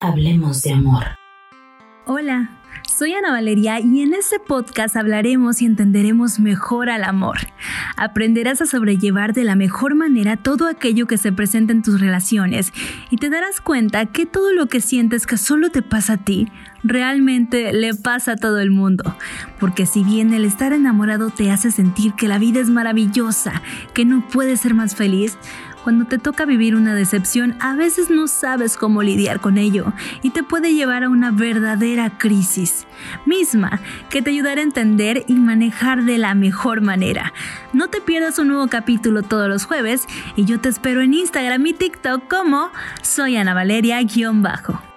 Hablemos de amor. Hola, soy Ana Valeria y en este podcast hablaremos y entenderemos mejor al amor. Aprenderás a sobrellevar de la mejor manera todo aquello que se presenta en tus relaciones y te darás cuenta que todo lo que sientes que solo te pasa a ti, realmente le pasa a todo el mundo. Porque si bien el estar enamorado te hace sentir que la vida es maravillosa, que no puedes ser más feliz, cuando te toca vivir una decepción, a veces no sabes cómo lidiar con ello y te puede llevar a una verdadera crisis, misma que te ayudará a entender y manejar de la mejor manera. No te pierdas un nuevo capítulo todos los jueves y yo te espero en Instagram y TikTok como soy Ana Valeria-bajo.